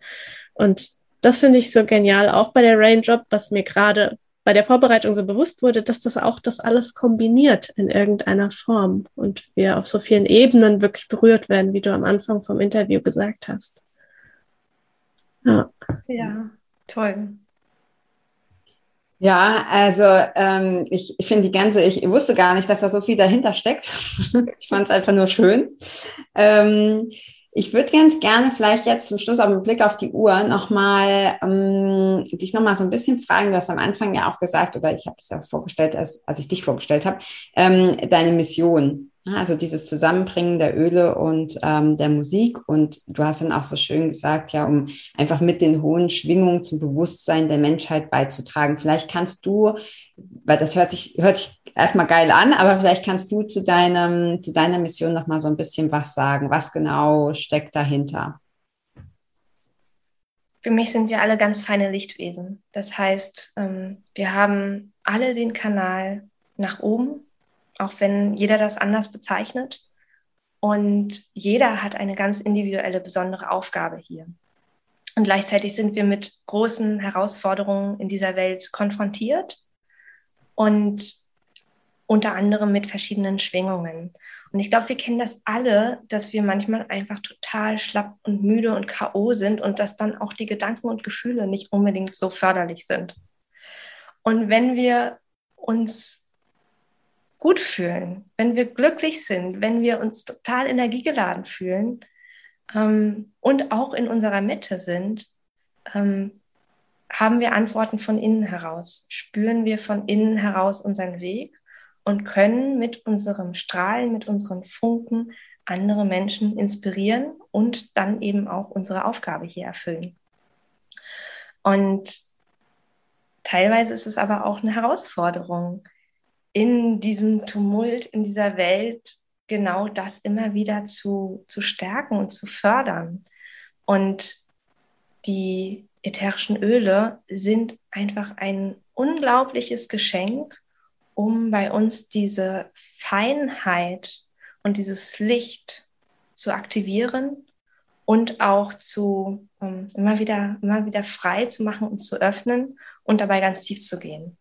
Und das finde ich so genial, auch bei der Raindrop, was mir gerade bei der Vorbereitung so bewusst wurde, dass das auch das alles kombiniert in irgendeiner Form und wir auf so vielen Ebenen wirklich berührt werden, wie du am Anfang vom Interview gesagt hast. Ja, ja toll. Ja, also ähm, ich, ich finde die ganze, ich wusste gar nicht, dass da so viel dahinter steckt. ich fand es einfach nur schön. Ähm, ich würde ganz gerne vielleicht jetzt zum Schluss auf den Blick auf die Uhr nochmal ähm, dich nochmal so ein bisschen fragen. Du hast am Anfang ja auch gesagt, oder ich habe es ja vorgestellt, als, als ich dich vorgestellt habe, ähm, deine Mission. Also dieses Zusammenbringen der Öle und ähm, der Musik. Und du hast dann auch so schön gesagt, ja, um einfach mit den hohen Schwingungen zum Bewusstsein der Menschheit beizutragen. Vielleicht kannst du, weil das hört sich, hört sich erstmal geil an, aber vielleicht kannst du zu deinem, zu deiner Mission noch mal so ein bisschen was sagen. Was genau steckt dahinter? Für mich sind wir alle ganz feine Lichtwesen. Das heißt, ähm, wir haben alle den Kanal nach oben auch wenn jeder das anders bezeichnet. Und jeder hat eine ganz individuelle, besondere Aufgabe hier. Und gleichzeitig sind wir mit großen Herausforderungen in dieser Welt konfrontiert und unter anderem mit verschiedenen Schwingungen. Und ich glaube, wir kennen das alle, dass wir manchmal einfach total schlapp und müde und KO sind und dass dann auch die Gedanken und Gefühle nicht unbedingt so förderlich sind. Und wenn wir uns gut fühlen, wenn wir glücklich sind, wenn wir uns total energiegeladen fühlen ähm, und auch in unserer Mitte sind, ähm, haben wir Antworten von innen heraus, spüren wir von innen heraus unseren Weg und können mit unserem Strahlen, mit unseren Funken andere Menschen inspirieren und dann eben auch unsere Aufgabe hier erfüllen. Und teilweise ist es aber auch eine Herausforderung, in diesem Tumult, in dieser Welt genau das immer wieder zu, zu stärken und zu fördern. Und die ätherischen Öle sind einfach ein unglaubliches Geschenk, um bei uns diese Feinheit und dieses Licht zu aktivieren und auch zu um, immer wieder immer wieder frei zu machen und zu öffnen und dabei ganz tief zu gehen.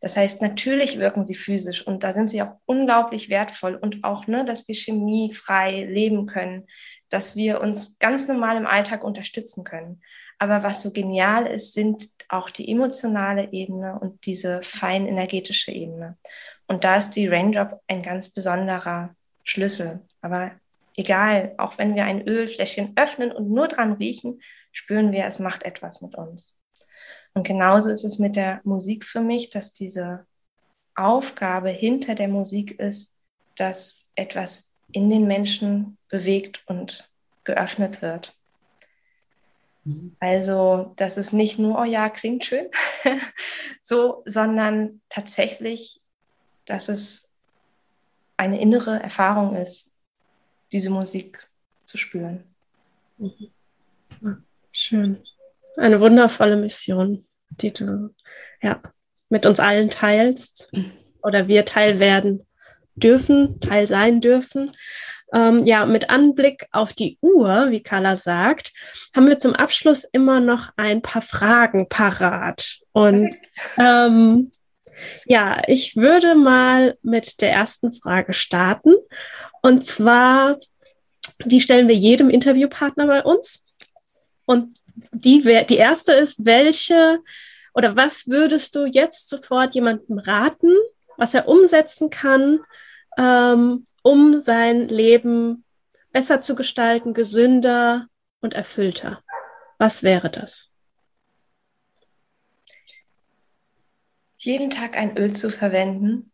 Das heißt, natürlich wirken sie physisch und da sind sie auch unglaublich wertvoll und auch, ne, dass wir chemiefrei leben können, dass wir uns ganz normal im Alltag unterstützen können. Aber was so genial ist, sind auch die emotionale Ebene und diese fein energetische Ebene. Und da ist die Raindrop ein ganz besonderer Schlüssel. Aber egal, auch wenn wir ein Ölfläschchen öffnen und nur dran riechen, spüren wir, es macht etwas mit uns. Und genauso ist es mit der Musik für mich, dass diese Aufgabe hinter der Musik ist, dass etwas in den Menschen bewegt und geöffnet wird. Mhm. Also, dass es nicht nur, oh ja, klingt schön, so, sondern tatsächlich, dass es eine innere Erfahrung ist, diese Musik zu spüren. Mhm. Schön. Eine wundervolle Mission, die du ja mit uns allen teilst oder wir Teil werden dürfen, Teil sein dürfen. Ähm, ja, mit Anblick auf die Uhr, wie Carla sagt, haben wir zum Abschluss immer noch ein paar Fragen parat. Und ähm, ja, ich würde mal mit der ersten Frage starten. Und zwar, die stellen wir jedem Interviewpartner bei uns. Und die, die erste ist, welche oder was würdest du jetzt sofort jemandem raten, was er umsetzen kann, ähm, um sein Leben besser zu gestalten, gesünder und erfüllter? Was wäre das? Jeden Tag ein Öl zu verwenden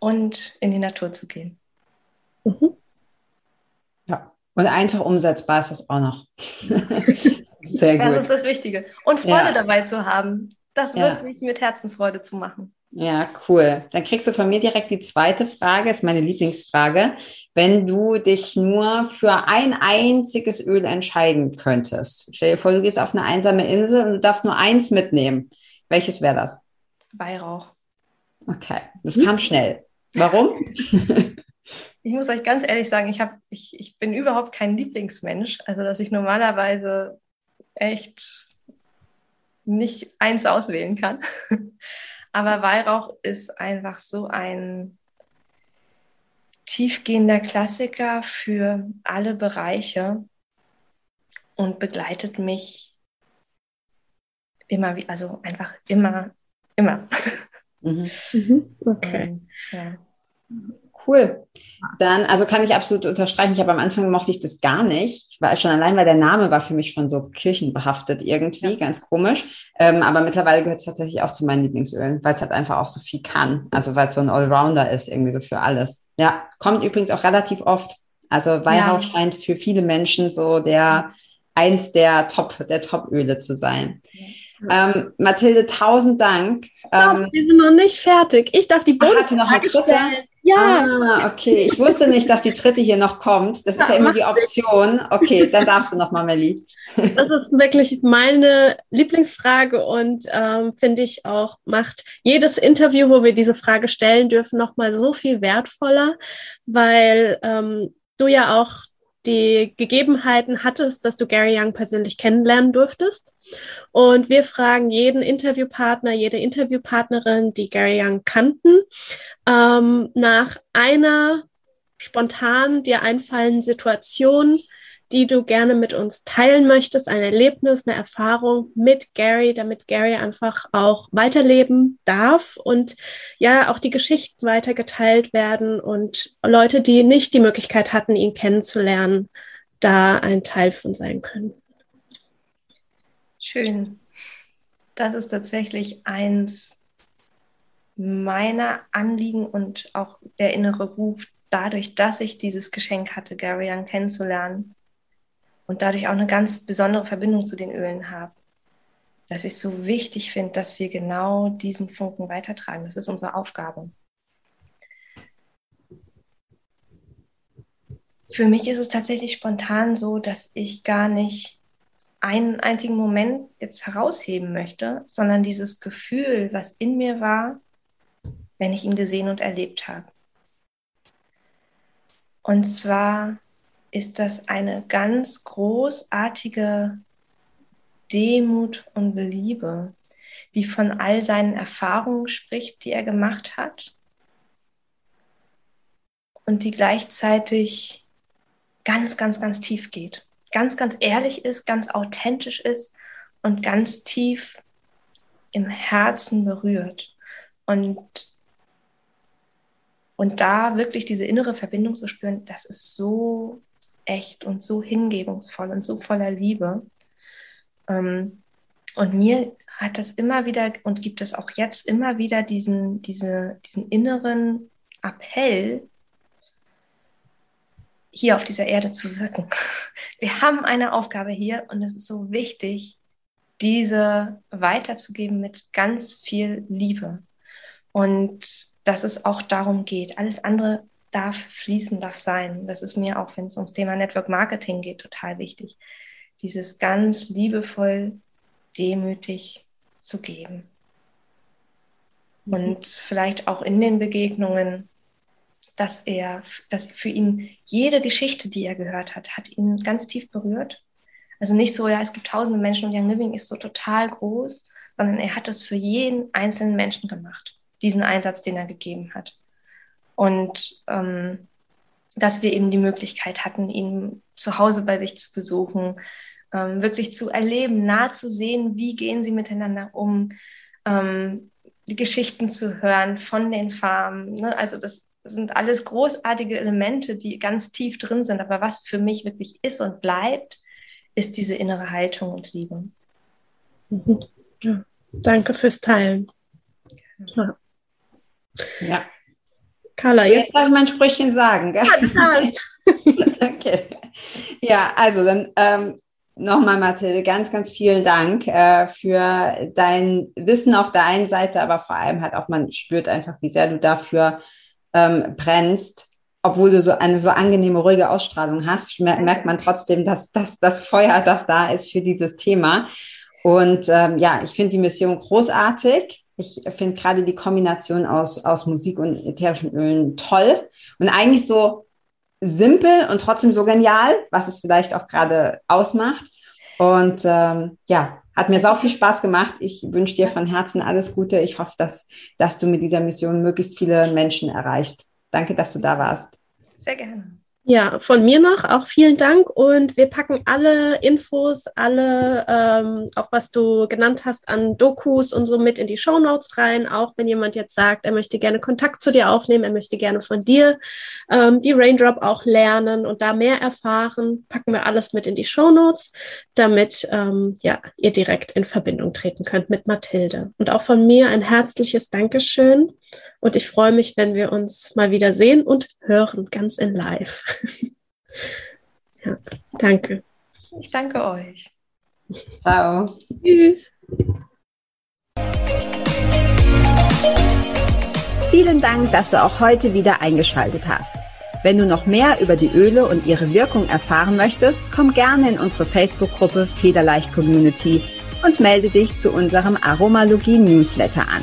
und in die Natur zu gehen. Mhm. Ja, und einfach umsetzbar ist das auch noch. Sehr gut. Das ist das Wichtige. Und Freude ja. dabei zu haben, das ja. wirklich mit Herzensfreude zu machen. Ja, cool. Dann kriegst du von mir direkt die zweite Frage, ist meine Lieblingsfrage. Wenn du dich nur für ein einziges Öl entscheiden könntest, stell dir vor, du gehst auf eine einsame Insel und du darfst nur eins mitnehmen. Welches wäre das? Weihrauch. Okay, das kam schnell. Warum? ich muss euch ganz ehrlich sagen, ich, hab, ich, ich bin überhaupt kein Lieblingsmensch. Also, dass ich normalerweise echt nicht eins auswählen kann. Aber Weihrauch ist einfach so ein tiefgehender Klassiker für alle Bereiche und begleitet mich immer, wie, also einfach immer, immer. Mhm. Mhm. Okay. Ähm, ja. Cool. Dann, also kann ich absolut unterstreichen. Ich habe am Anfang mochte ich das gar nicht. Ich war schon allein, weil der Name war für mich schon so kirchenbehaftet irgendwie, ja. ganz komisch. Ähm, aber mittlerweile gehört es tatsächlich auch zu meinen Lieblingsölen, weil es halt einfach auch so viel kann. Also weil es so ein Allrounder ist, irgendwie so für alles. Ja, kommt übrigens auch relativ oft. Also Weihrauch ja. scheint für viele Menschen so der eins der Top, der Top-Öle zu sein. Ähm, Mathilde, tausend Dank. Ähm, wir sind noch nicht fertig. Ich darf die Bonus noch eine dritte? Stellen. Ja. Ah, okay. Ich wusste nicht, dass die dritte hier noch kommt. Das ist ja, immer die Option. Okay, dann darfst du noch mal, Melli. Das ist wirklich meine Lieblingsfrage und ähm, finde ich auch, macht jedes Interview, wo wir diese Frage stellen dürfen, noch mal so viel wertvoller, weil ähm, du ja auch die Gegebenheiten hattest, dass du Gary Young persönlich kennenlernen durftest. Und wir fragen jeden Interviewpartner, jede Interviewpartnerin, die Gary Young kannten, ähm, nach einer spontan dir einfallenden Situation, die du gerne mit uns teilen möchtest, ein Erlebnis, eine Erfahrung mit Gary, damit Gary einfach auch weiterleben darf und ja auch die Geschichten weitergeteilt werden und Leute, die nicht die Möglichkeit hatten, ihn kennenzulernen, da ein Teil von sein können. Schön. Das ist tatsächlich eins meiner Anliegen und auch der innere Ruf, dadurch, dass ich dieses Geschenk hatte, Gary Young kennenzulernen, und dadurch auch eine ganz besondere Verbindung zu den Ölen habe. Dass ich so wichtig finde, dass wir genau diesen Funken weitertragen. Das ist unsere Aufgabe. Für mich ist es tatsächlich spontan so, dass ich gar nicht einen einzigen Moment jetzt herausheben möchte, sondern dieses Gefühl, was in mir war, wenn ich ihn gesehen und erlebt habe. Und zwar ist das eine ganz großartige Demut und Liebe, die von all seinen Erfahrungen spricht, die er gemacht hat und die gleichzeitig ganz, ganz, ganz tief geht, ganz, ganz ehrlich ist, ganz authentisch ist und ganz tief im Herzen berührt. Und, und da wirklich diese innere Verbindung zu spüren, das ist so echt und so hingebungsvoll und so voller Liebe. Ähm, und mir hat das immer wieder und gibt es auch jetzt immer wieder diesen, diese, diesen inneren Appell, hier auf dieser Erde zu wirken. Wir haben eine Aufgabe hier und es ist so wichtig, diese weiterzugeben mit ganz viel Liebe. Und dass es auch darum geht. Alles andere darf fließen, darf sein. Das ist mir auch, wenn es ums Thema Network Marketing geht, total wichtig. Dieses ganz liebevoll, demütig zu geben. Und vielleicht auch in den Begegnungen, dass er, dass für ihn jede Geschichte, die er gehört hat, hat ihn ganz tief berührt. Also nicht so, ja, es gibt tausende Menschen und Young Living ist so total groß, sondern er hat es für jeden einzelnen Menschen gemacht, diesen Einsatz, den er gegeben hat. Und ähm, dass wir eben die Möglichkeit hatten, ihn zu Hause bei sich zu besuchen, ähm, wirklich zu erleben, nah zu sehen, wie gehen sie miteinander um, ähm, die Geschichten zu hören von den Farmen. Ne? Also das sind alles großartige Elemente, die ganz tief drin sind. Aber was für mich wirklich ist und bleibt, ist diese innere Haltung und Liebe. Mhm. Ja. Danke fürs Teilen. Ja. ja. Carla, jetzt, jetzt darf ich mein Sprüchchen sagen. Gell? Ja, okay. Ja, also dann ähm, nochmal, Mathilde, ganz, ganz vielen Dank äh, für dein Wissen auf der einen Seite, aber vor allem halt auch, man spürt einfach, wie sehr du dafür ähm, brennst. Obwohl du so eine so angenehme, ruhige Ausstrahlung hast, merkt man trotzdem, dass, dass das Feuer, das da ist für dieses Thema. Und ähm, ja, ich finde die Mission großartig. Ich finde gerade die Kombination aus, aus Musik und ätherischen Ölen toll. Und eigentlich so simpel und trotzdem so genial, was es vielleicht auch gerade ausmacht. Und ähm, ja, hat mir sau viel Spaß gemacht. Ich wünsche dir von Herzen alles Gute. Ich hoffe, dass, dass du mit dieser Mission möglichst viele Menschen erreichst. Danke, dass du da warst. Sehr gerne. Ja, von mir noch auch vielen Dank und wir packen alle Infos, alle, ähm, auch was du genannt hast an Dokus und so mit in die Show Notes rein. Auch wenn jemand jetzt sagt, er möchte gerne Kontakt zu dir aufnehmen, er möchte gerne von dir ähm, die Raindrop auch lernen und da mehr erfahren, packen wir alles mit in die Show Notes, damit ähm, ja, ihr direkt in Verbindung treten könnt mit Mathilde. Und auch von mir ein herzliches Dankeschön und ich freue mich, wenn wir uns mal wieder sehen und hören, ganz in live. ja, danke. Ich danke euch. Ciao. Tschüss. Vielen Dank, dass du auch heute wieder eingeschaltet hast. Wenn du noch mehr über die Öle und ihre Wirkung erfahren möchtest, komm gerne in unsere Facebook-Gruppe Federleicht Community und melde dich zu unserem Aromalogie-Newsletter an.